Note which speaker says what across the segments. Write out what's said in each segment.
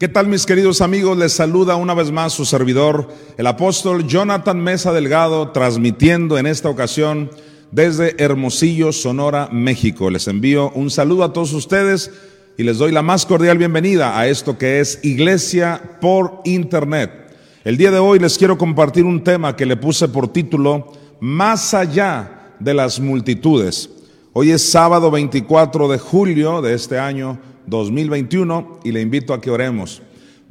Speaker 1: ¿Qué tal mis queridos amigos? Les saluda una vez más su servidor, el apóstol Jonathan Mesa Delgado, transmitiendo en esta ocasión desde Hermosillo, Sonora, México. Les envío un saludo a todos ustedes y les doy la más cordial bienvenida a esto que es Iglesia por Internet. El día de hoy les quiero compartir un tema que le puse por título Más allá de las multitudes. Hoy es sábado 24 de julio de este año 2021 y le invito a que oremos.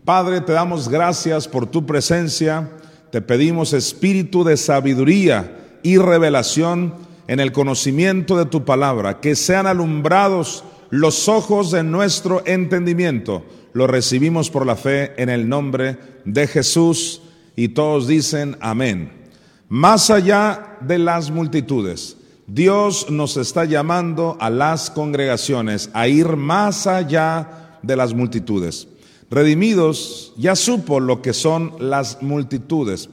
Speaker 1: Padre, te damos gracias por tu presencia, te pedimos espíritu de sabiduría y revelación en el conocimiento de tu palabra, que sean alumbrados los ojos de nuestro entendimiento. Lo recibimos por la fe en el nombre de Jesús y todos dicen amén. Más allá de las multitudes. Dios nos está llamando a las congregaciones a ir más allá de las multitudes. Redimidos ya supo lo que son las multitudes.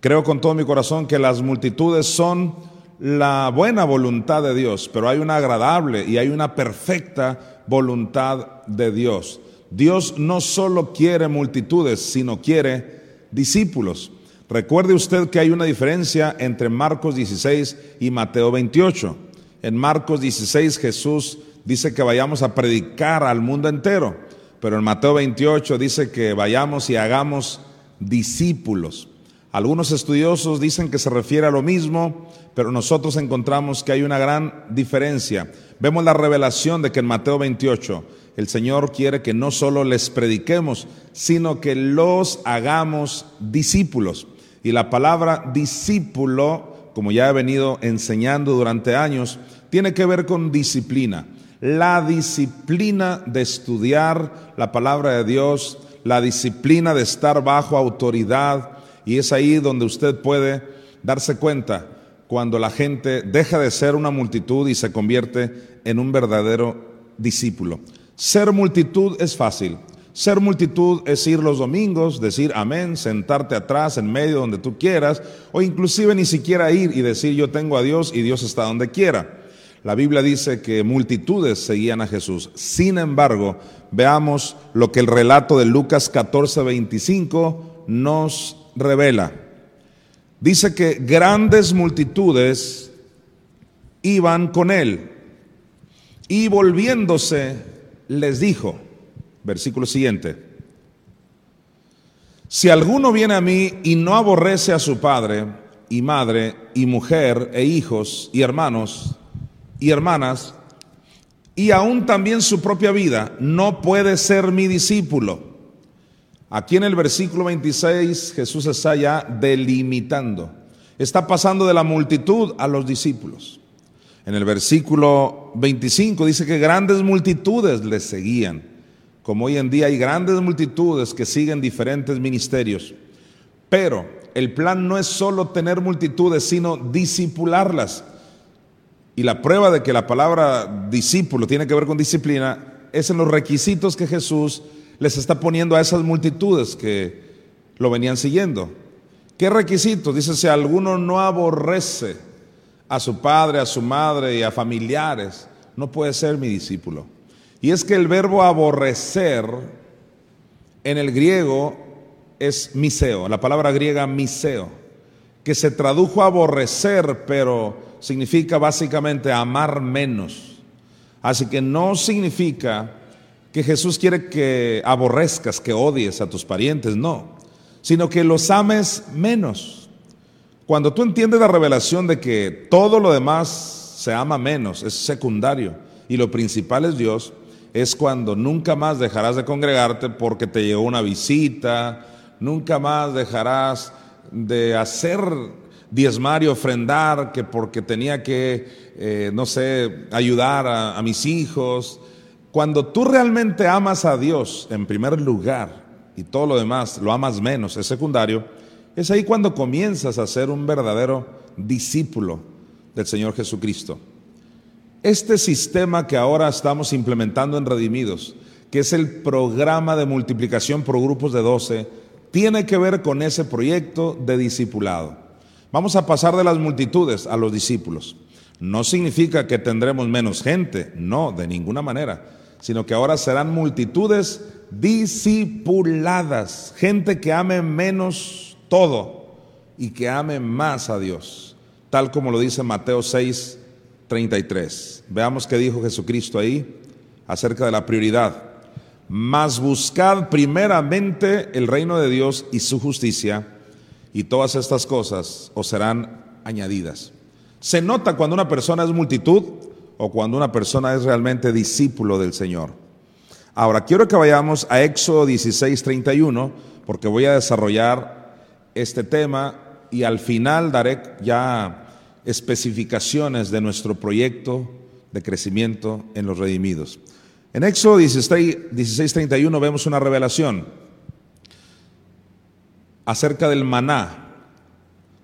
Speaker 1: Creo con todo mi corazón que las multitudes son la buena voluntad de Dios, pero hay una agradable y hay una perfecta voluntad de Dios. Dios no solo quiere multitudes, sino quiere discípulos. Recuerde usted que hay una diferencia entre Marcos 16 y Mateo 28. En Marcos 16 Jesús dice que vayamos a predicar al mundo entero, pero en Mateo 28 dice que vayamos y hagamos discípulos. Algunos estudiosos dicen que se refiere a lo mismo, pero nosotros encontramos que hay una gran diferencia. Vemos la revelación de que en Mateo 28 el Señor quiere que no solo les prediquemos, sino que los hagamos discípulos. Y la palabra discípulo, como ya he venido enseñando durante años, tiene que ver con disciplina. La disciplina de estudiar la palabra de Dios, la disciplina de estar bajo autoridad. Y es ahí donde usted puede darse cuenta cuando la gente deja de ser una multitud y se convierte en un verdadero discípulo. Ser multitud es fácil. Ser multitud es ir los domingos, decir amén, sentarte atrás, en medio, donde tú quieras, o inclusive ni siquiera ir y decir yo tengo a Dios y Dios está donde quiera. La Biblia dice que multitudes seguían a Jesús. Sin embargo, veamos lo que el relato de Lucas 14, 25 nos revela. Dice que grandes multitudes iban con él y volviéndose les dijo, Versículo siguiente. Si alguno viene a mí y no aborrece a su padre y madre y mujer e hijos y hermanos y hermanas, y aún también su propia vida, no puede ser mi discípulo. Aquí en el versículo 26 Jesús está ya delimitando. Está pasando de la multitud a los discípulos. En el versículo 25 dice que grandes multitudes le seguían como hoy en día hay grandes multitudes que siguen diferentes ministerios. Pero el plan no es solo tener multitudes, sino disipularlas. Y la prueba de que la palabra discípulo tiene que ver con disciplina es en los requisitos que Jesús les está poniendo a esas multitudes que lo venían siguiendo. ¿Qué requisitos? Dice, si alguno no aborrece a su padre, a su madre y a familiares, no puede ser mi discípulo. Y es que el verbo aborrecer en el griego es miseo, la palabra griega miseo, que se tradujo aborrecer, pero significa básicamente amar menos. Así que no significa que Jesús quiere que aborrezcas, que odies a tus parientes, no, sino que los ames menos. Cuando tú entiendes la revelación de que todo lo demás se ama menos, es secundario, y lo principal es Dios, es cuando nunca más dejarás de congregarte porque te llegó una visita, nunca más dejarás de hacer diezmar y ofrendar que porque tenía que, eh, no sé, ayudar a, a mis hijos. Cuando tú realmente amas a Dios en primer lugar y todo lo demás lo amas menos, es secundario, es ahí cuando comienzas a ser un verdadero discípulo del Señor Jesucristo. Este sistema que ahora estamos implementando en Redimidos, que es el programa de multiplicación por grupos de 12, tiene que ver con ese proyecto de discipulado. Vamos a pasar de las multitudes a los discípulos. No significa que tendremos menos gente, no, de ninguna manera, sino que ahora serán multitudes discipuladas, gente que ame menos todo y que ame más a Dios, tal como lo dice Mateo 6, 33. Veamos qué dijo Jesucristo ahí acerca de la prioridad. Mas buscad primeramente el reino de Dios y su justicia, y todas estas cosas os serán añadidas. Se nota cuando una persona es multitud o cuando una persona es realmente discípulo del Señor. Ahora, quiero que vayamos a Éxodo 16, 31, porque voy a desarrollar este tema y al final daré ya especificaciones de nuestro proyecto de crecimiento en los redimidos. En Éxodo 16, 31 vemos una revelación acerca del maná.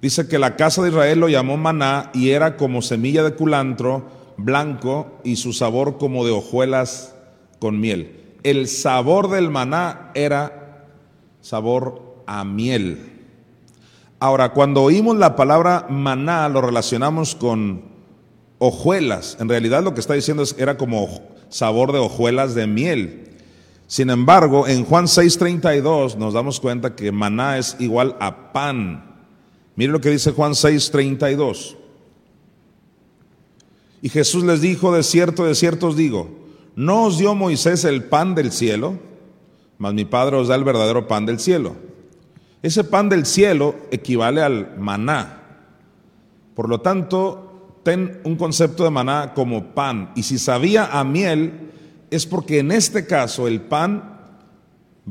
Speaker 1: Dice que la casa de Israel lo llamó maná y era como semilla de culantro blanco y su sabor como de hojuelas con miel. El sabor del maná era sabor a miel. Ahora, cuando oímos la palabra maná, lo relacionamos con hojuelas. En realidad lo que está diciendo es, era como sabor de hojuelas de miel. Sin embargo, en Juan 6:32 nos damos cuenta que maná es igual a pan. Mire lo que dice Juan 6:32. Y Jesús les dijo, de cierto, de cierto os digo, no os dio Moisés el pan del cielo, mas mi Padre os da el verdadero pan del cielo. Ese pan del cielo equivale al maná. Por lo tanto, ten un concepto de maná como pan. Y si sabía a miel, es porque en este caso el pan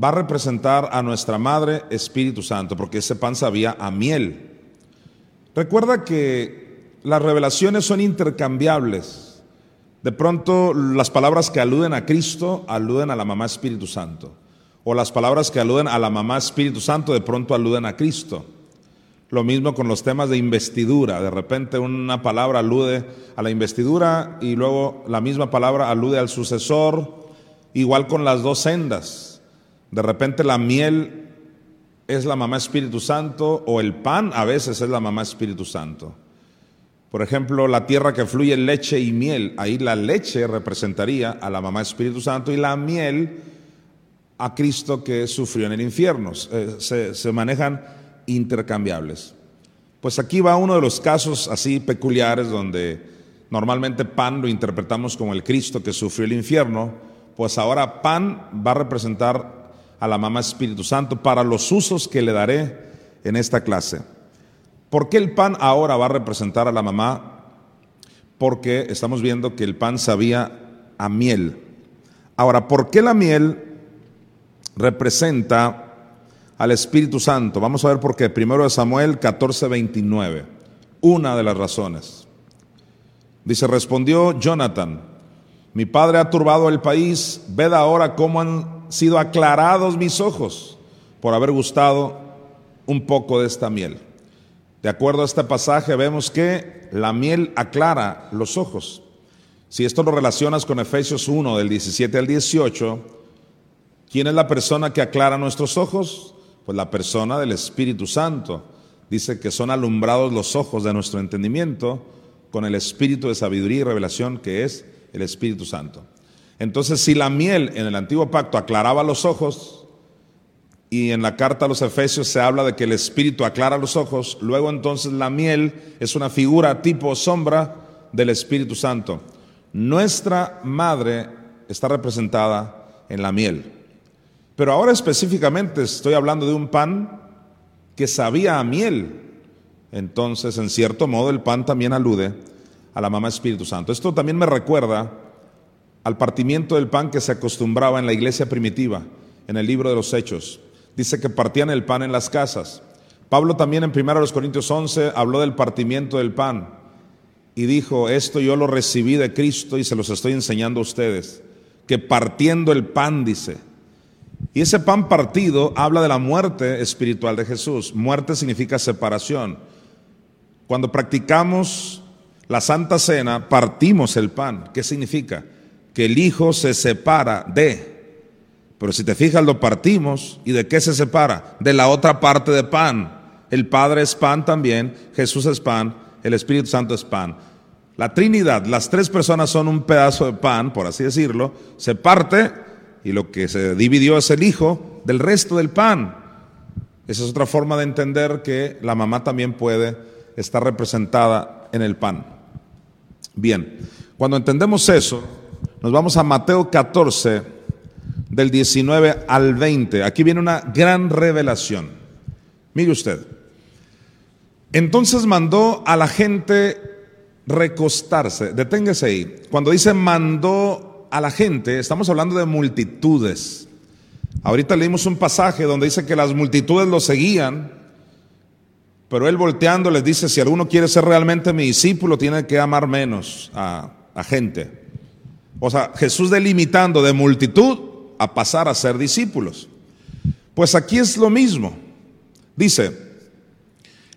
Speaker 1: va a representar a nuestra Madre Espíritu Santo, porque ese pan sabía a miel. Recuerda que las revelaciones son intercambiables. De pronto las palabras que aluden a Cristo aluden a la mamá Espíritu Santo o las palabras que aluden a la mamá Espíritu Santo de pronto aluden a Cristo. Lo mismo con los temas de investidura. De repente una palabra alude a la investidura y luego la misma palabra alude al sucesor. Igual con las dos sendas. De repente la miel es la mamá Espíritu Santo o el pan a veces es la mamá Espíritu Santo. Por ejemplo, la tierra que fluye leche y miel, ahí la leche representaría a la mamá Espíritu Santo y la miel a Cristo que sufrió en el infierno. Eh, se, manejan intercambiables. Pues aquí va uno de los casos así peculiares donde normalmente pan lo interpretamos como el Cristo que sufrió el infierno, pues ahora pan va a representar a la mamá Espíritu Santo para los usos que le daré en esta clase. ¿Por qué el pan ahora va a representar a la mamá? Porque estamos viendo que el pan sabía a miel. Ahora, ¿por qué la miel representa al Espíritu Santo. Vamos a ver por qué. Primero de Samuel 14, 29. Una de las razones. Dice, respondió Jonathan, mi padre ha turbado el país, ved ahora cómo han sido aclarados mis ojos por haber gustado un poco de esta miel. De acuerdo a este pasaje vemos que la miel aclara los ojos. Si esto lo relacionas con Efesios 1 del 17 al 18, ¿Quién es la persona que aclara nuestros ojos? Pues la persona del Espíritu Santo. Dice que son alumbrados los ojos de nuestro entendimiento con el espíritu de sabiduría y revelación que es el Espíritu Santo. Entonces, si la miel en el antiguo pacto aclaraba los ojos, y en la carta a los Efesios se habla de que el Espíritu aclara los ojos, luego entonces la miel es una figura tipo sombra del Espíritu Santo. Nuestra madre está representada en la miel. Pero ahora específicamente estoy hablando de un pan que sabía a miel. Entonces, en cierto modo, el pan también alude a la mamá Espíritu Santo. Esto también me recuerda al partimiento del pan que se acostumbraba en la iglesia primitiva, en el libro de los Hechos. Dice que partían el pan en las casas. Pablo también en 1 Corintios 11 habló del partimiento del pan y dijo, esto yo lo recibí de Cristo y se los estoy enseñando a ustedes que partiendo el pan, dice. Y ese pan partido habla de la muerte espiritual de Jesús. Muerte significa separación. Cuando practicamos la Santa Cena, partimos el pan. ¿Qué significa? Que el Hijo se separa de. Pero si te fijas, lo partimos. ¿Y de qué se separa? De la otra parte de pan. El Padre es pan también, Jesús es pan, el Espíritu Santo es pan. La Trinidad, las tres personas son un pedazo de pan, por así decirlo, se parte y lo que se dividió es el Hijo del resto del pan. Esa es otra forma de entender que la mamá también puede estar representada en el pan. Bien, cuando entendemos eso, nos vamos a Mateo 14, del 19 al 20. Aquí viene una gran revelación. Mire usted. Entonces mandó a la gente recostarse. Deténgase ahí. Cuando dice mandó a la gente, estamos hablando de multitudes. Ahorita leímos un pasaje donde dice que las multitudes lo seguían, pero él volteando les dice, si alguno quiere ser realmente mi discípulo, tiene que amar menos a, a gente. O sea, Jesús delimitando de multitud a pasar a ser discípulos. Pues aquí es lo mismo. Dice,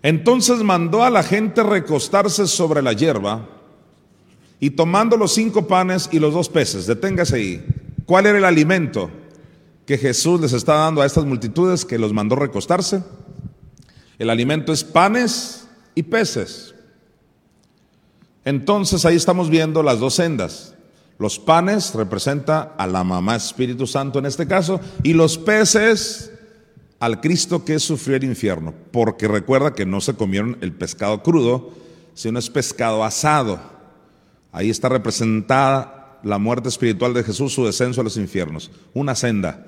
Speaker 1: entonces mandó a la gente recostarse sobre la hierba y tomando los cinco panes y los dos peces, deténgase ahí. ¿Cuál era el alimento que Jesús les está dando a estas multitudes que los mandó recostarse? El alimento es panes y peces. Entonces ahí estamos viendo las dos sendas. Los panes representa a la mamá Espíritu Santo en este caso y los peces al Cristo que sufrió el infierno, porque recuerda que no se comieron el pescado crudo, sino es pescado asado. Ahí está representada la muerte espiritual de Jesús, su descenso a los infiernos, una senda.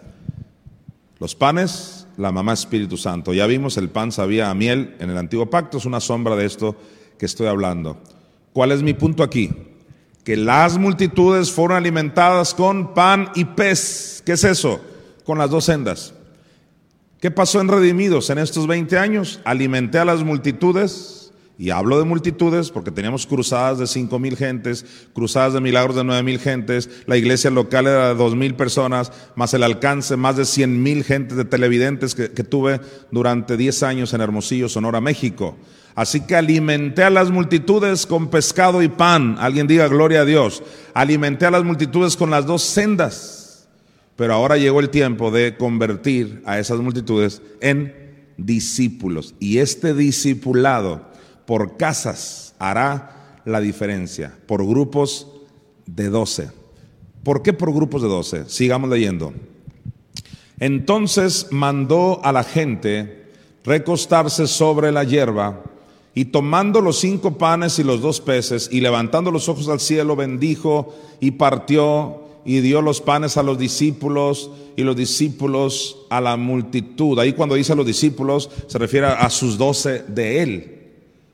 Speaker 1: Los panes, la mamá Espíritu Santo. Ya vimos, el pan sabía a miel en el antiguo pacto, es una sombra de esto que estoy hablando. ¿Cuál es mi punto aquí? Que las multitudes fueron alimentadas con pan y pez. ¿Qué es eso? Con las dos sendas. ¿Qué pasó en Redimidos en estos 20 años? Alimenté a las multitudes, y hablo de multitudes porque teníamos cruzadas de 5 mil gentes, cruzadas de milagros de 9 mil gentes, la iglesia local era de 2 mil personas, más el alcance, más de 100 mil gentes de televidentes que, que tuve durante 10 años en Hermosillo, Sonora, México. Así que alimenté a las multitudes con pescado y pan. Alguien diga gloria a Dios. Alimenté a las multitudes con las dos sendas pero ahora llegó el tiempo de convertir a esas multitudes en discípulos. Y este discipulado por casas hará la diferencia, por grupos de doce. ¿Por qué por grupos de doce? Sigamos leyendo. Entonces mandó a la gente recostarse sobre la hierba y tomando los cinco panes y los dos peces y levantando los ojos al cielo bendijo y partió y dio los panes a los discípulos y los discípulos a la multitud. Ahí cuando dice a los discípulos se refiere a sus doce de él,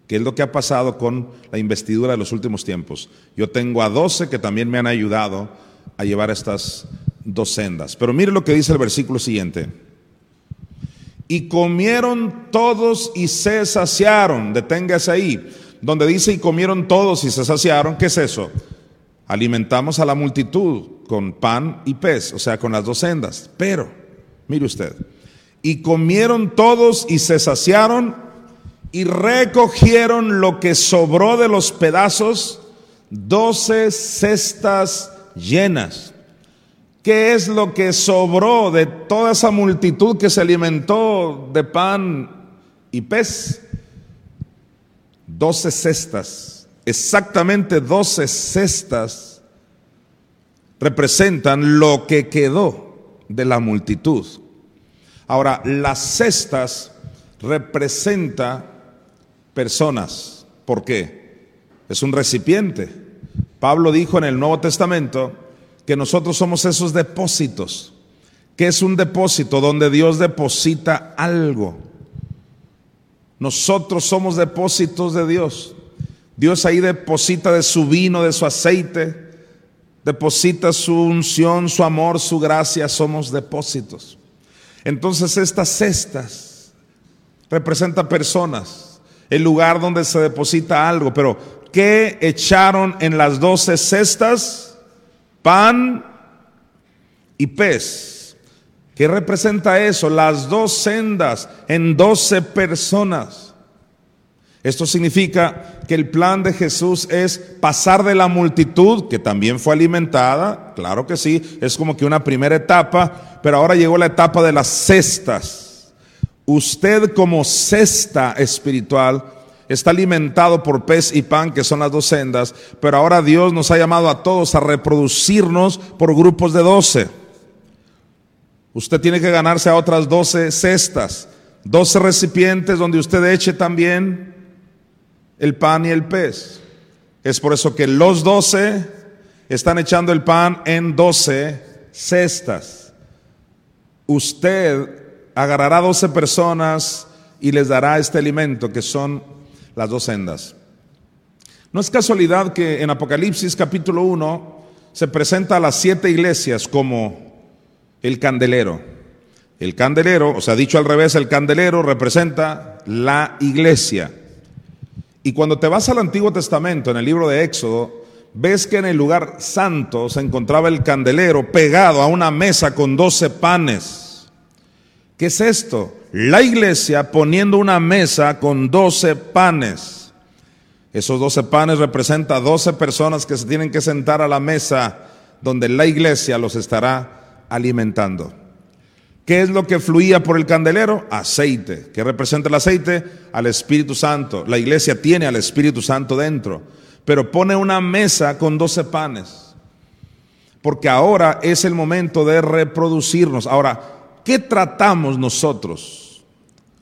Speaker 1: que es lo que ha pasado con la investidura de los últimos tiempos. Yo tengo a doce que también me han ayudado a llevar estas dos sendas. Pero mire lo que dice el versículo siguiente. Y comieron todos y se saciaron. Deténgase ahí. Donde dice y comieron todos y se saciaron, ¿qué es eso? Alimentamos a la multitud con pan y pez, o sea, con las dos sendas. Pero, mire usted, y comieron todos y se saciaron y recogieron lo que sobró de los pedazos, doce cestas llenas. ¿Qué es lo que sobró de toda esa multitud que se alimentó de pan y pez? Doce cestas exactamente 12 cestas representan lo que quedó de la multitud. Ahora, las cestas representa personas. ¿Por qué? Es un recipiente. Pablo dijo en el Nuevo Testamento que nosotros somos esos depósitos. que es un depósito? Donde Dios deposita algo. Nosotros somos depósitos de Dios. Dios ahí deposita de su vino, de su aceite, deposita su unción, su amor, su gracia, somos depósitos. Entonces estas cestas representan personas, el lugar donde se deposita algo, pero ¿qué echaron en las doce cestas? Pan y pez. ¿Qué representa eso? Las dos sendas en doce personas. Esto significa que el plan de Jesús es pasar de la multitud, que también fue alimentada, claro que sí, es como que una primera etapa, pero ahora llegó la etapa de las cestas. Usted como cesta espiritual está alimentado por pez y pan, que son las dos sendas, pero ahora Dios nos ha llamado a todos a reproducirnos por grupos de doce. Usted tiene que ganarse a otras doce cestas, doce recipientes donde usted eche también el pan y el pez. Es por eso que los doce están echando el pan en doce cestas. Usted agarrará doce personas y les dará este alimento que son las dos sendas. No es casualidad que en Apocalipsis capítulo 1 se presenta a las siete iglesias como el candelero. El candelero, o sea, dicho al revés, el candelero representa la iglesia. Y cuando te vas al Antiguo Testamento, en el libro de Éxodo, ves que en el lugar santo se encontraba el candelero pegado a una mesa con doce panes. ¿Qué es esto? La iglesia poniendo una mesa con doce panes. Esos doce panes representan doce personas que se tienen que sentar a la mesa donde la iglesia los estará alimentando. ¿Qué es lo que fluía por el candelero? Aceite. ¿Qué representa el aceite? Al Espíritu Santo. La iglesia tiene al Espíritu Santo dentro, pero pone una mesa con doce panes. Porque ahora es el momento de reproducirnos. Ahora, ¿qué tratamos nosotros?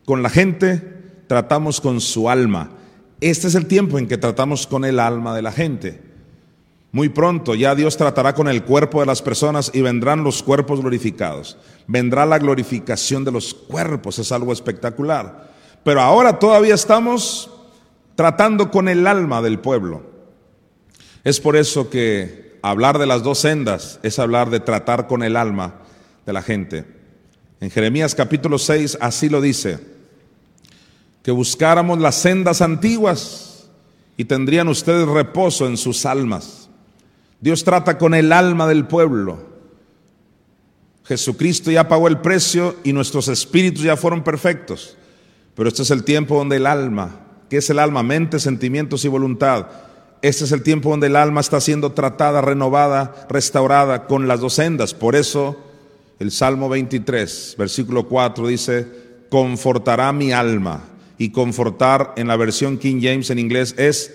Speaker 1: Con la gente, tratamos con su alma. Este es el tiempo en que tratamos con el alma de la gente. Muy pronto ya Dios tratará con el cuerpo de las personas y vendrán los cuerpos glorificados. Vendrá la glorificación de los cuerpos, es algo espectacular. Pero ahora todavía estamos tratando con el alma del pueblo. Es por eso que hablar de las dos sendas es hablar de tratar con el alma de la gente. En Jeremías capítulo 6 así lo dice, que buscáramos las sendas antiguas y tendrían ustedes reposo en sus almas. Dios trata con el alma del pueblo. Jesucristo ya pagó el precio y nuestros espíritus ya fueron perfectos. Pero este es el tiempo donde el alma, que es el alma, mente, sentimientos y voluntad, este es el tiempo donde el alma está siendo tratada, renovada, restaurada con las dos sendas. Por eso el Salmo 23, versículo 4 dice, confortará mi alma. Y confortar en la versión King James en inglés es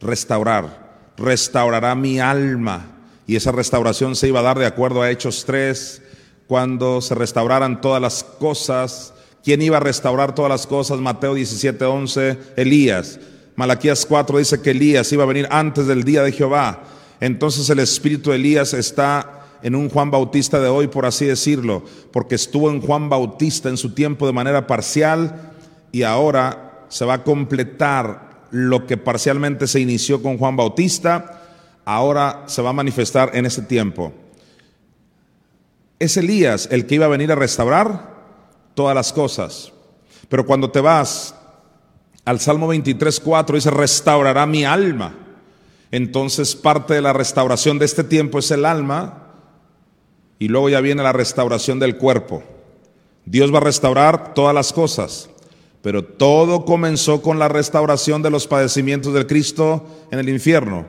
Speaker 1: restaurar restaurará mi alma. Y esa restauración se iba a dar de acuerdo a Hechos 3, cuando se restauraran todas las cosas. ¿Quién iba a restaurar todas las cosas? Mateo 17, 11, Elías. Malaquías 4 dice que Elías iba a venir antes del día de Jehová. Entonces el espíritu de Elías está en un Juan Bautista de hoy, por así decirlo, porque estuvo en Juan Bautista en su tiempo de manera parcial y ahora se va a completar lo que parcialmente se inició con Juan Bautista, ahora se va a manifestar en ese tiempo. Es Elías el que iba a venir a restaurar todas las cosas. Pero cuando te vas al Salmo 23, 4, dice, restaurará mi alma. Entonces parte de la restauración de este tiempo es el alma y luego ya viene la restauración del cuerpo. Dios va a restaurar todas las cosas. Pero todo comenzó con la restauración de los padecimientos del Cristo en el infierno.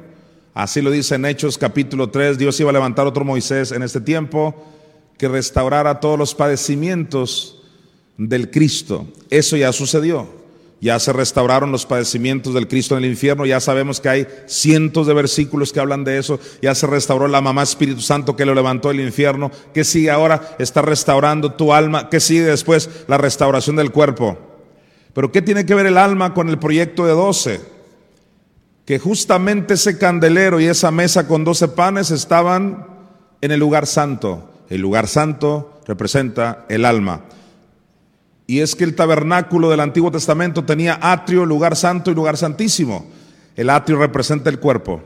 Speaker 1: Así lo dice en Hechos capítulo 3, Dios iba a levantar otro Moisés en este tiempo que restaurara todos los padecimientos del Cristo. Eso ya sucedió. Ya se restauraron los padecimientos del Cristo en el infierno. Ya sabemos que hay cientos de versículos que hablan de eso. Ya se restauró la mamá Espíritu Santo que lo levantó del infierno. ¿Qué sigue ahora? Está restaurando tu alma. ¿Qué sigue después? La restauración del cuerpo. Pero ¿qué tiene que ver el alma con el proyecto de doce? Que justamente ese candelero y esa mesa con doce panes estaban en el lugar santo. El lugar santo representa el alma. Y es que el tabernáculo del Antiguo Testamento tenía atrio, lugar santo y lugar santísimo. El atrio representa el cuerpo,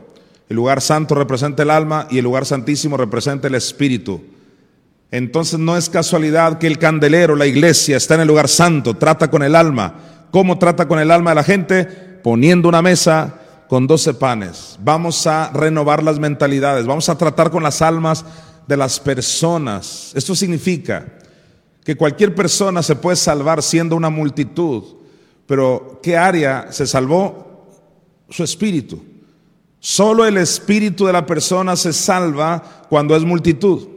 Speaker 1: el lugar santo representa el alma y el lugar santísimo representa el espíritu. Entonces no es casualidad que el candelero, la iglesia, está en el lugar santo, trata con el alma. ¿Cómo trata con el alma de la gente? Poniendo una mesa con doce panes. Vamos a renovar las mentalidades, vamos a tratar con las almas de las personas. Esto significa que cualquier persona se puede salvar siendo una multitud, pero ¿qué área se salvó? Su espíritu. Solo el espíritu de la persona se salva cuando es multitud.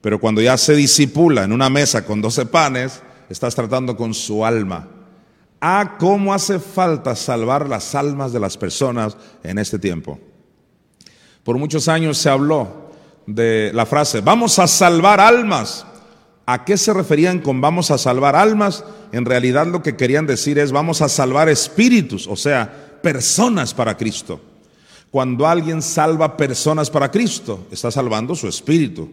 Speaker 1: Pero cuando ya se disipula en una mesa con doce panes, estás tratando con su alma. Ah, cómo hace falta salvar las almas de las personas en este tiempo. Por muchos años se habló de la frase, vamos a salvar almas. ¿A qué se referían con vamos a salvar almas? En realidad lo que querían decir es vamos a salvar espíritus, o sea, personas para Cristo. Cuando alguien salva personas para Cristo, está salvando su espíritu.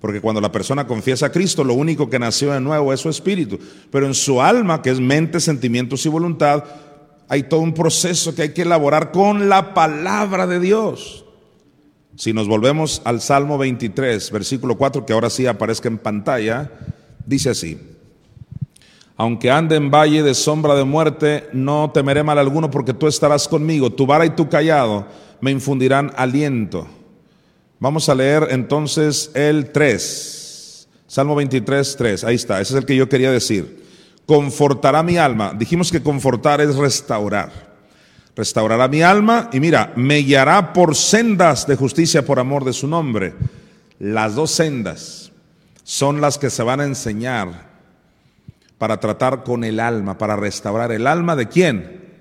Speaker 1: Porque cuando la persona confiesa a Cristo, lo único que nació de nuevo es su espíritu. Pero en su alma, que es mente, sentimientos y voluntad, hay todo un proceso que hay que elaborar con la palabra de Dios. Si nos volvemos al Salmo 23, versículo 4, que ahora sí aparezca en pantalla, dice así. Aunque ande en valle de sombra de muerte, no temeré mal alguno porque tú estarás conmigo. Tu vara y tu callado me infundirán aliento. Vamos a leer entonces el 3, Salmo 23, 3, ahí está, ese es el que yo quería decir. Confortará mi alma. Dijimos que confortar es restaurar. Restaurará mi alma y mira, me guiará por sendas de justicia por amor de su nombre. Las dos sendas son las que se van a enseñar para tratar con el alma, para restaurar el alma de quién?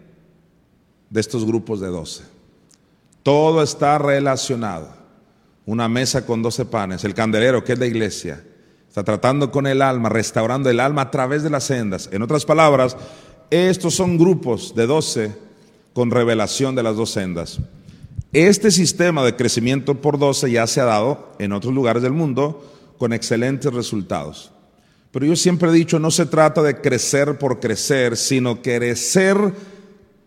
Speaker 1: De estos grupos de doce. Todo está relacionado una mesa con doce panes, el candelero que es la iglesia, está tratando con el alma, restaurando el alma a través de las sendas. En otras palabras, estos son grupos de doce con revelación de las dos sendas. Este sistema de crecimiento por doce ya se ha dado en otros lugares del mundo con excelentes resultados. Pero yo siempre he dicho, no se trata de crecer por crecer, sino crecer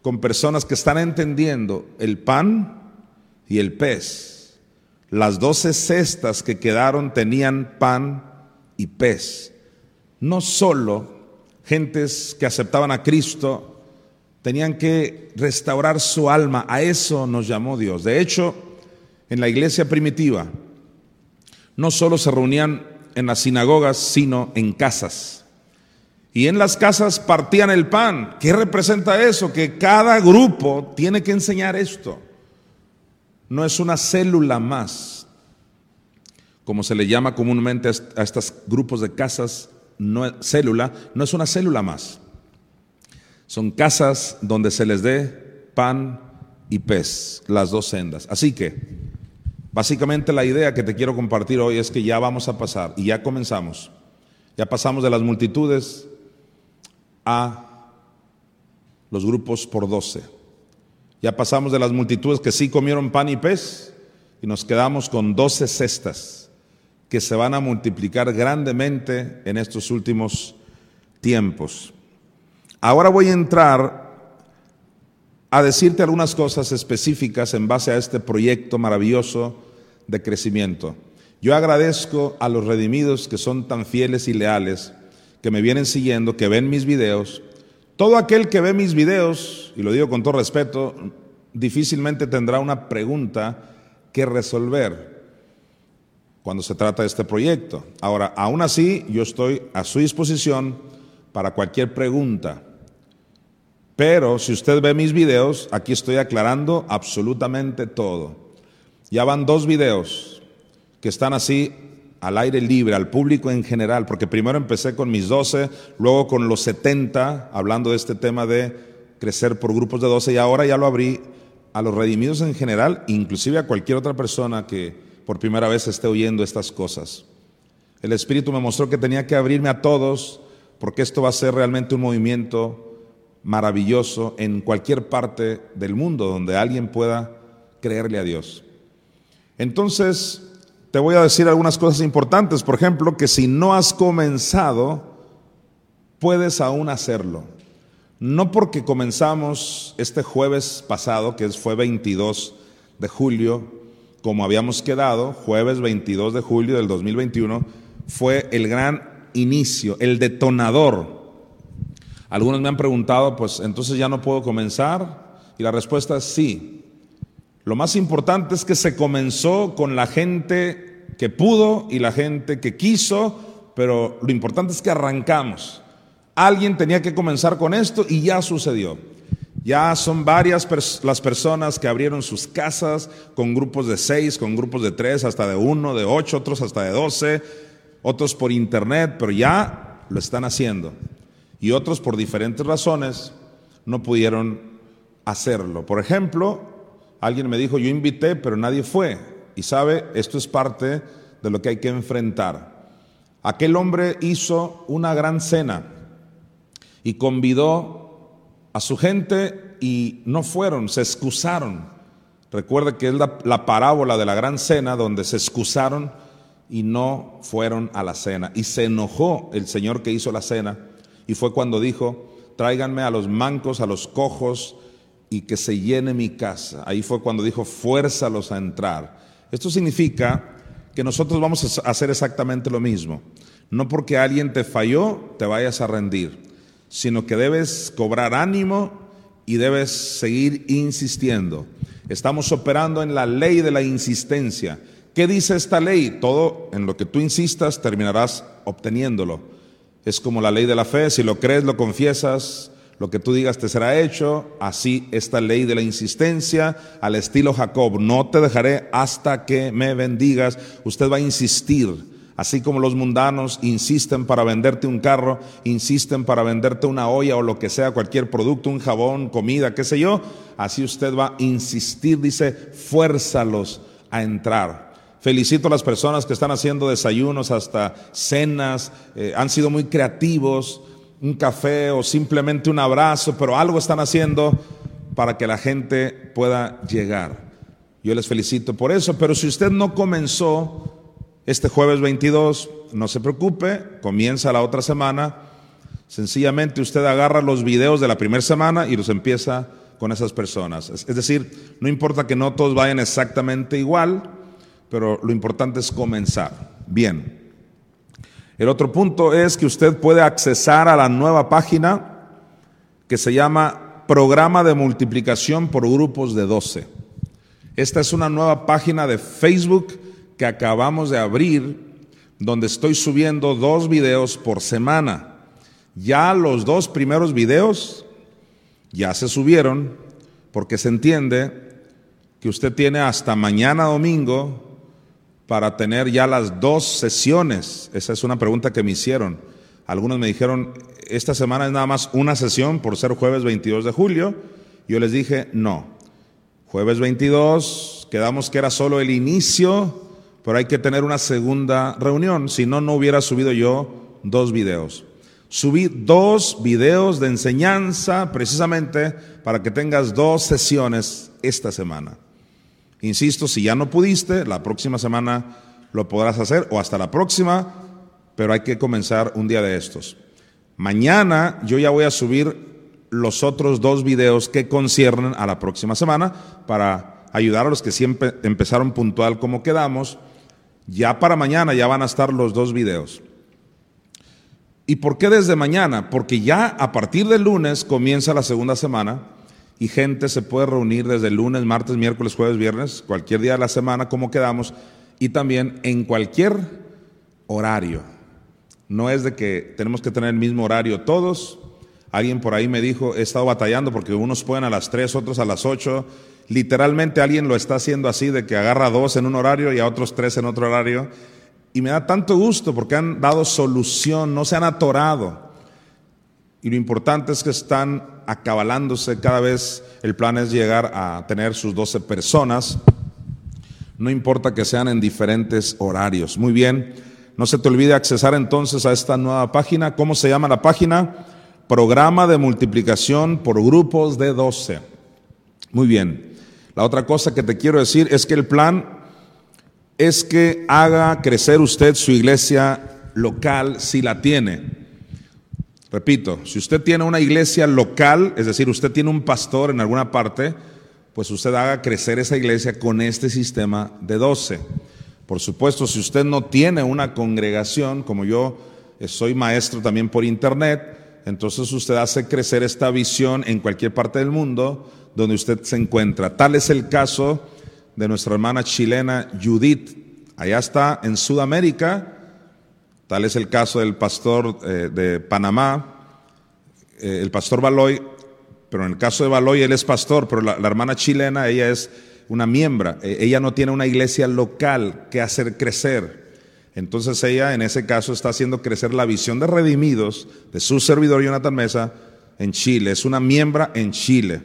Speaker 1: con personas que están entendiendo el pan y el pez las doce cestas que quedaron tenían pan y pez. No solo gentes que aceptaban a Cristo tenían que restaurar su alma, a eso nos llamó Dios. De hecho, en la iglesia primitiva, no solo se reunían en las sinagogas, sino en casas. Y en las casas partían el pan. ¿Qué representa eso? Que cada grupo tiene que enseñar esto no es una célula más, como se le llama comúnmente a estos grupos de casas, no, célula, no es una célula más. Son casas donde se les dé pan y pez, las dos sendas. Así que, básicamente la idea que te quiero compartir hoy es que ya vamos a pasar, y ya comenzamos, ya pasamos de las multitudes a los grupos por doce. Ya pasamos de las multitudes que sí comieron pan y pez y nos quedamos con doce cestas que se van a multiplicar grandemente en estos últimos tiempos. Ahora voy a entrar a decirte algunas cosas específicas en base a este proyecto maravilloso de crecimiento. Yo agradezco a los redimidos que son tan fieles y leales, que me vienen siguiendo, que ven mis videos, todo aquel que ve mis videos, y lo digo con todo respeto, difícilmente tendrá una pregunta que resolver cuando se trata de este proyecto. Ahora, aún así, yo estoy a su disposición para cualquier pregunta. Pero si usted ve mis videos, aquí estoy aclarando absolutamente todo. Ya van dos videos que están así al aire libre, al público en general, porque primero empecé con mis 12, luego con los 70, hablando de este tema de crecer por grupos de 12, y ahora ya lo abrí a los redimidos en general, inclusive a cualquier otra persona que por primera vez esté oyendo estas cosas. El Espíritu me mostró que tenía que abrirme a todos, porque esto va a ser realmente un movimiento maravilloso en cualquier parte del mundo donde alguien pueda creerle a Dios. Entonces, te voy a decir algunas cosas importantes. Por ejemplo, que si no has comenzado, puedes aún hacerlo. No porque comenzamos este jueves pasado, que fue 22 de julio, como habíamos quedado, jueves 22 de julio del 2021, fue el gran inicio, el detonador. Algunos me han preguntado, pues entonces ya no puedo comenzar. Y la respuesta es sí. Lo más importante es que se comenzó con la gente que pudo y la gente que quiso, pero lo importante es que arrancamos. Alguien tenía que comenzar con esto y ya sucedió. Ya son varias las personas que abrieron sus casas con grupos de seis, con grupos de tres, hasta de uno, de ocho, otros hasta de doce, otros por internet, pero ya lo están haciendo. Y otros por diferentes razones no pudieron hacerlo. Por ejemplo, alguien me dijo, yo invité, pero nadie fue. Y sabe, esto es parte de lo que hay que enfrentar. Aquel hombre hizo una gran cena y convidó a su gente y no fueron, se excusaron. Recuerde que es la, parábola de la gran cena donde se excusaron y no fueron a la cena. Y se enojó el Señor que hizo la cena y fue cuando dijo, tráiganme a los mancos, a los cojos y que se llene mi casa. Ahí fue cuando dijo, fuérzalos a entrar. Esto significa que nosotros vamos a hacer exactamente lo mismo. No porque alguien te falló, te vayas a rendir sino que debes cobrar ánimo y debes seguir insistiendo. Estamos operando en la ley de la insistencia. ¿Qué dice esta ley? Todo en lo que tú insistas terminarás obteniéndolo. Es como la ley de la fe, si lo crees, lo confiesas, lo que tú digas te será hecho. Así esta ley de la insistencia, al estilo Jacob, no te dejaré hasta que me bendigas. Usted va a insistir Así como los mundanos insisten para venderte un carro, insisten para venderte una olla o lo que sea, cualquier producto, un jabón, comida, qué sé yo, así usted va a insistir, dice, fuérzalos a entrar. Felicito a las personas que están haciendo desayunos hasta cenas, eh, han sido muy creativos, un café o simplemente un abrazo, pero algo están haciendo para que la gente pueda llegar. Yo les felicito por eso, pero si usted no comenzó, este jueves 22, no se preocupe, comienza la otra semana. Sencillamente usted agarra los videos de la primera semana y los empieza con esas personas. Es decir, no importa que no todos vayan exactamente igual, pero lo importante es comenzar. Bien. El otro punto es que usted puede accesar a la nueva página que se llama Programa de Multiplicación por Grupos de 12. Esta es una nueva página de Facebook que acabamos de abrir, donde estoy subiendo dos videos por semana. Ya los dos primeros videos ya se subieron, porque se entiende que usted tiene hasta mañana domingo para tener ya las dos sesiones. Esa es una pregunta que me hicieron. Algunos me dijeron, esta semana es nada más una sesión por ser jueves 22 de julio. Yo les dije, no. Jueves 22, quedamos que era solo el inicio pero hay que tener una segunda reunión, si no, no hubiera subido yo dos videos. Subí dos videos de enseñanza precisamente para que tengas dos sesiones esta semana. Insisto, si ya no pudiste, la próxima semana lo podrás hacer o hasta la próxima, pero hay que comenzar un día de estos. Mañana yo ya voy a subir los otros dos videos que conciernen a la próxima semana para ayudar a los que siempre empezaron puntual como quedamos ya para mañana ya van a estar los dos videos. ¿Y por qué desde mañana? Porque ya a partir del lunes comienza la segunda semana y gente se puede reunir desde lunes, martes, miércoles, jueves, viernes, cualquier día de la semana como quedamos y también en cualquier horario. No es de que tenemos que tener el mismo horario todos. Alguien por ahí me dijo, he estado batallando porque unos pueden a las 3, otros a las 8 Literalmente alguien lo está haciendo así, de que agarra dos en un horario y a otros tres en otro horario. Y me da tanto gusto porque han dado solución, no se han atorado. Y lo importante es que están acabalándose cada vez. El plan es llegar a tener sus 12 personas. No importa que sean en diferentes horarios. Muy bien. No se te olvide accesar entonces a esta nueva página. ¿Cómo se llama la página? Programa de multiplicación por grupos de 12. Muy bien. La otra cosa que te quiero decir es que el plan es que haga crecer usted su iglesia local si la tiene. Repito, si usted tiene una iglesia local, es decir, usted tiene un pastor en alguna parte, pues usted haga crecer esa iglesia con este sistema de 12. Por supuesto, si usted no tiene una congregación, como yo eh, soy maestro también por internet, entonces usted hace crecer esta visión en cualquier parte del mundo donde usted se encuentra. Tal es el caso de nuestra hermana chilena Judith Allá está en Sudamérica, tal es el caso del pastor eh, de Panamá, eh, el pastor Baloy, pero en el caso de Baloy él es pastor, pero la, hermana chilena, ella es una miembra, eh, ella no tiene una iglesia local que hacer crecer. Entonces ella en ese caso está haciendo crecer la visión de redimidos de su servidor Jonathan Mesa en Chile, es una miembra en Chile.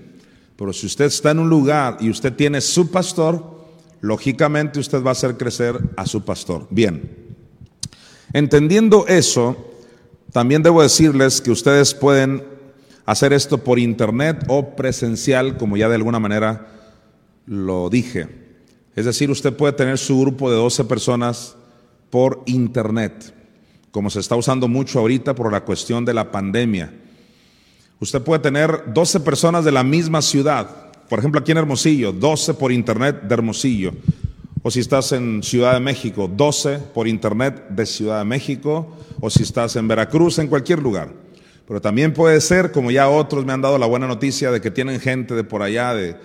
Speaker 1: Pero si usted está en un lugar y usted tiene su pastor, lógicamente usted va a hacer crecer a su pastor. Bien, entendiendo eso, también debo decirles que ustedes pueden hacer esto por internet o presencial, como ya de alguna manera lo dije. Es decir, usted puede tener su grupo de 12 personas por internet, como se está usando mucho ahorita por la cuestión de la pandemia. Usted puede tener 12 personas de la misma ciudad, por ejemplo aquí en Hermosillo, 12 por internet de Hermosillo. O si estás en Ciudad de México, 12 por internet de Ciudad de México. O si estás en Veracruz, en cualquier lugar. Pero también puede ser, como ya otros me han dado la buena noticia de que tienen gente de por allá, de,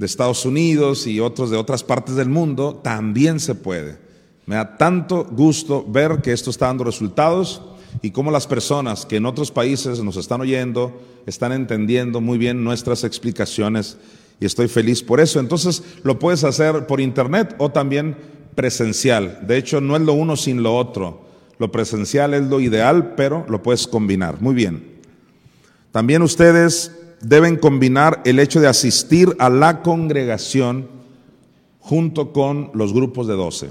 Speaker 1: Estados Unidos y otros de otras partes del mundo, también se puede. Me da tanto gusto ver que esto está dando resultados y cómo las personas que en otros países nos están oyendo están entendiendo muy bien nuestras explicaciones y estoy feliz por eso. Entonces lo puedes hacer por internet o también presencial. De hecho, no es lo uno sin lo otro. Lo presencial es lo ideal, pero lo puedes combinar. Muy bien. También ustedes deben combinar el hecho de asistir a la congregación junto con los grupos de doce.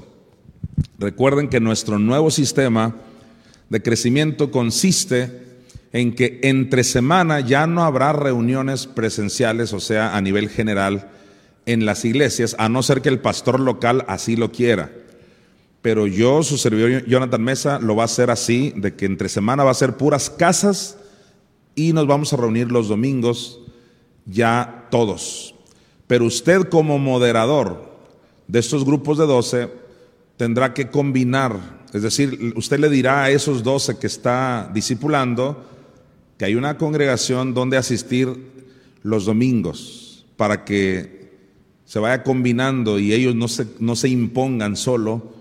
Speaker 1: Recuerden que nuestro nuevo sistema de crecimiento consiste en que entre semana ya no habrá reuniones presenciales, o sea, a nivel general, en las iglesias, a no ser que el pastor local así lo quiera. Pero yo, su servidor Jonathan Mesa, lo va a hacer así, de que entre semana va a ser puras casas y nos vamos a reunir los domingos ya todos. Pero usted como moderador de estos grupos de 12 tendrá que combinar es decir, usted le dirá a esos doce que está discipulando que hay una congregación donde asistir los domingos para que se vaya combinando y ellos no se, no se impongan solo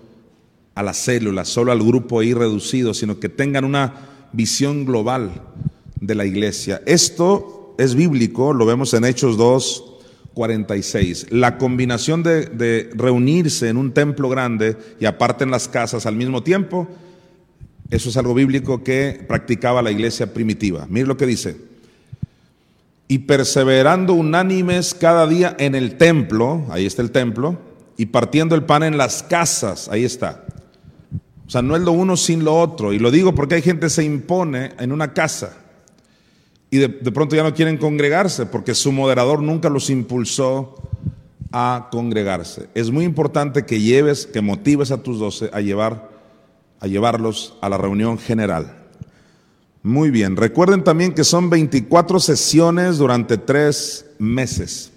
Speaker 1: a las células, solo al grupo ahí reducido, sino que tengan una visión global de la iglesia. Esto es bíblico, lo vemos en Hechos 2, 46. La combinación de, reunirse en un templo grande y aparte en las casas al mismo tiempo, eso es algo bíblico que practicaba la iglesia primitiva. Mire lo que dice. Y perseverando unánimes cada día en el templo, ahí está el templo, y partiendo el pan en las casas, ahí está. O sea, no es lo uno sin lo otro. Y lo digo porque hay gente que se impone en una casa y de, pronto ya no quieren congregarse porque su moderador nunca los impulsó a congregarse. Es muy importante que lleves, que motives a tus doce a llevar, a llevarlos a la reunión general. Muy bien. Recuerden también que son 24 sesiones durante tres meses.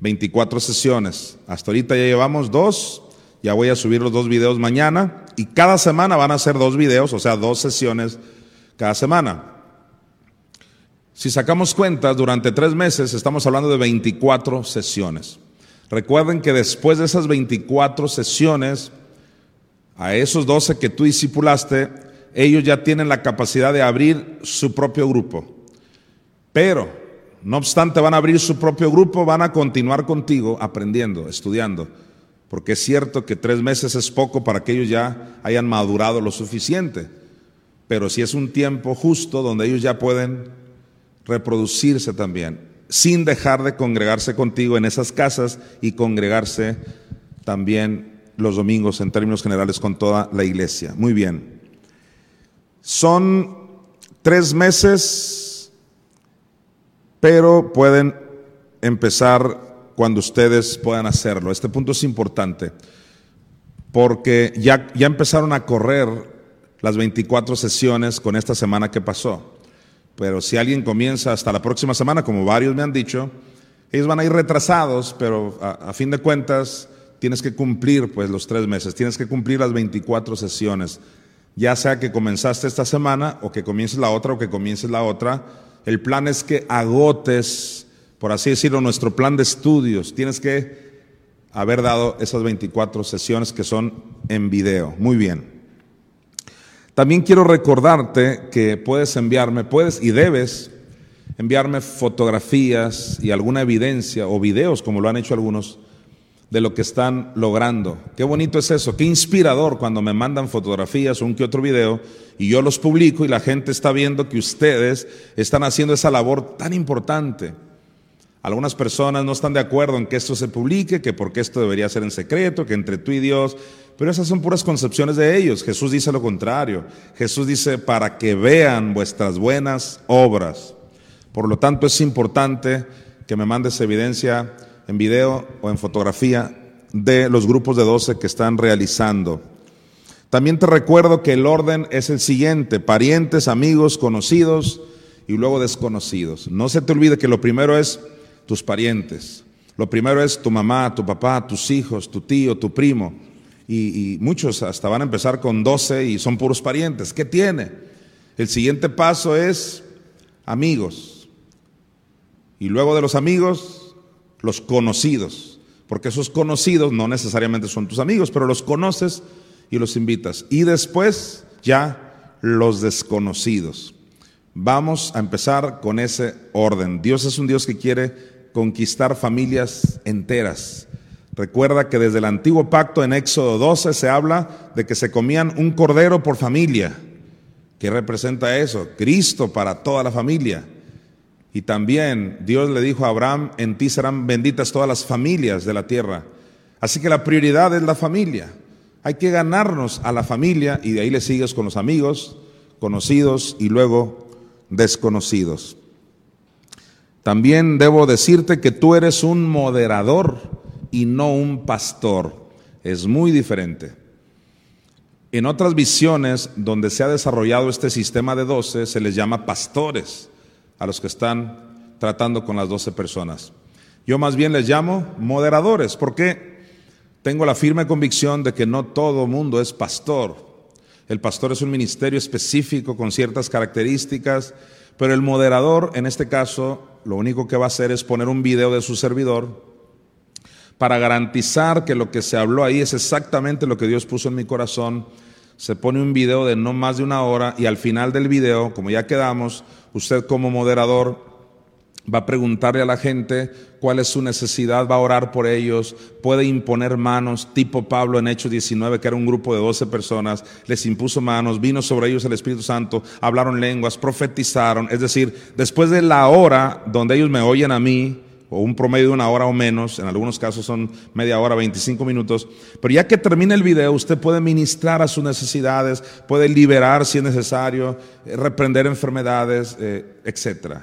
Speaker 1: 24 sesiones. Hasta ahorita ya llevamos dos. Ya voy a subir los dos videos mañana. Y cada semana van a ser dos videos, o sea, dos sesiones cada semana. Si sacamos cuentas, durante tres meses estamos hablando de 24 sesiones. Recuerden que después de esas 24 sesiones, a esos 12 que tú discipulaste, ellos ya tienen la capacidad de abrir su propio grupo. Pero, no obstante, van a abrir su propio grupo, van a continuar contigo aprendiendo, estudiando. Porque es cierto que tres meses es poco para que ellos ya hayan madurado lo suficiente. Pero si es un tiempo justo donde ellos ya pueden reproducirse también, sin dejar de congregarse contigo en esas casas y congregarse también los domingos en términos generales con toda la iglesia. Muy bien. Son tres meses, pero pueden empezar cuando ustedes puedan hacerlo. Este punto es importante porque ya, ya empezaron a correr las 24 sesiones con esta semana que pasó. Pero si alguien comienza hasta la próxima semana, como varios me han dicho, ellos van a ir retrasados, pero a, fin de cuentas tienes que cumplir pues los tres meses, tienes que cumplir las 24 sesiones. Ya sea que comenzaste esta semana o que comiences la otra o que comiences la otra, el plan es que agotes, por así decirlo, nuestro plan de estudios. Tienes que haber dado esas 24 sesiones que son en video. Muy bien. También quiero recordarte que puedes enviarme, puedes y debes enviarme fotografías y alguna evidencia o videos, como lo han hecho algunos, de lo que están logrando. Qué bonito es eso, qué inspirador cuando me mandan fotografías un que otro video y yo los publico y la gente está viendo que ustedes están haciendo esa labor tan importante. Algunas personas no están de acuerdo en que esto se publique, que porque esto debería ser en secreto, que entre tú y Dios, pero esas son puras concepciones de ellos. Jesús dice lo contrario. Jesús dice, para que vean vuestras buenas obras. Por lo tanto, es importante que me mandes evidencia en video o en fotografía de los grupos de 12 que están realizando. También te recuerdo que el orden es el siguiente, parientes, amigos, conocidos y luego desconocidos. No se te olvide que lo primero es tus parientes, lo primero es tu mamá, tu papá, tus hijos, tu tío, tu primo. Y, muchos hasta van a empezar con 12 y son puros parientes. ¿Qué tiene? El siguiente paso es amigos. Y luego de los amigos, los conocidos, porque esos conocidos no necesariamente son tus amigos, pero los conoces y los invitas. Y después ya los desconocidos. Vamos a empezar con ese orden. Dios es un Dios que quiere conquistar familias enteras. Recuerda que desde el antiguo pacto en Éxodo 12 se habla de que se comían un cordero por familia. ¿Qué representa eso? Cristo para toda la familia. Y también Dios le dijo a Abraham, en ti serán benditas todas las familias de la tierra. Así que la prioridad es la familia. Hay que ganarnos a la familia y de ahí le sigues con los amigos, conocidos y luego desconocidos. También debo decirte que tú eres un moderador y no un pastor. Es muy diferente. En otras visiones donde se ha desarrollado este sistema de doce se les llama pastores a los que están tratando con las doce personas. Yo más bien les llamo moderadores, porque tengo la firme convicción de que no todo mundo es pastor. El pastor es un ministerio específico con ciertas características, pero el moderador, en este caso, lo único que va a hacer es poner un video de su servidor para garantizar que lo que se habló ahí es exactamente lo que Dios puso en mi corazón. Se pone un video de no más de una hora y al final del video, como ya quedamos, usted como moderador va a preguntarle a la gente cuál es su necesidad, va a orar por ellos, puede imponer manos, tipo Pablo en Hechos 19, que era un grupo de 12 personas, les impuso manos, vino sobre ellos el Espíritu Santo, hablaron lenguas, profetizaron, es decir, después de la hora donde ellos me oyen a mí, o un promedio de una hora o menos, en algunos casos son media hora, 25 minutos, pero ya que termine el video, usted puede ministrar a sus necesidades, puede liberar si es necesario, eh, reprender enfermedades, eh, etc.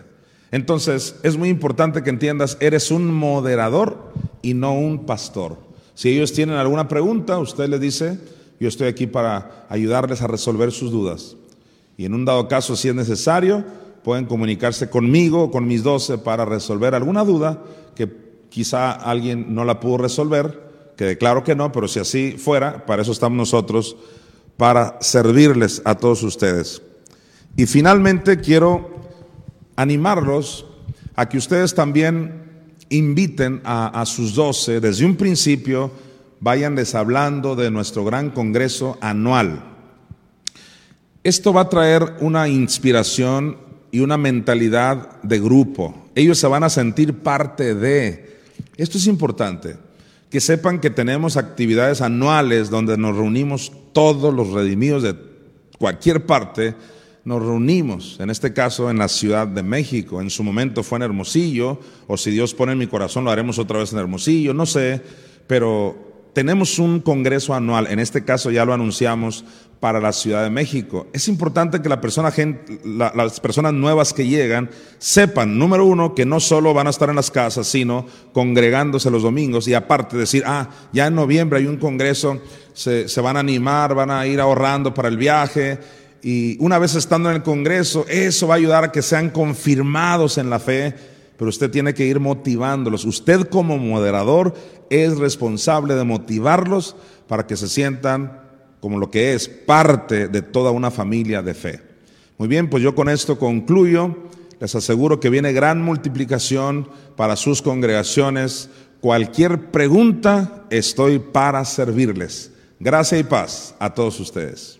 Speaker 1: Entonces, es muy importante que entiendas, eres un moderador y no un pastor. Si ellos tienen alguna pregunta, usted les dice, yo estoy aquí para ayudarles a resolver sus dudas. Y en un dado caso, si es necesario, pueden comunicarse conmigo o con mis doce para resolver alguna duda que quizá alguien no la pudo resolver, que declaro que no, pero si así fuera, para eso estamos nosotros, para servirles a todos ustedes. Y finalmente quiero animarlos a que ustedes también inviten a, a sus doce, desde un principio, vayanles hablando de nuestro gran congreso anual. Esto va a traer una inspiración y una mentalidad de grupo. Ellos se van a sentir parte de. Esto es importante, que sepan que tenemos actividades anuales donde nos reunimos todos los redimidos de cualquier parte, nos reunimos, en este caso en la Ciudad de México, en su momento fue en Hermosillo, o si Dios pone en mi corazón lo haremos otra vez en Hermosillo, no sé, pero tenemos un congreso anual, en este caso ya lo anunciamos para la Ciudad de México. Es importante que las personas nuevas que llegan sepan, número uno, que no solo van a estar en las casas, sino congregándose los domingos y aparte decir, ah, ya en noviembre hay un congreso, se, se van a animar, van a ir ahorrando para el viaje y una vez estando en el congreso, eso va a ayudar a que sean confirmados en la fe pero usted tiene que ir motivándolos. Usted como moderador es responsable de motivarlos para que se sientan como lo que es parte de toda una familia de fe. Muy bien, pues yo con esto concluyo. Les aseguro que viene gran multiplicación para sus congregaciones Cualquier pregunta, estoy para servirles. Gracias y paz a todos ustedes.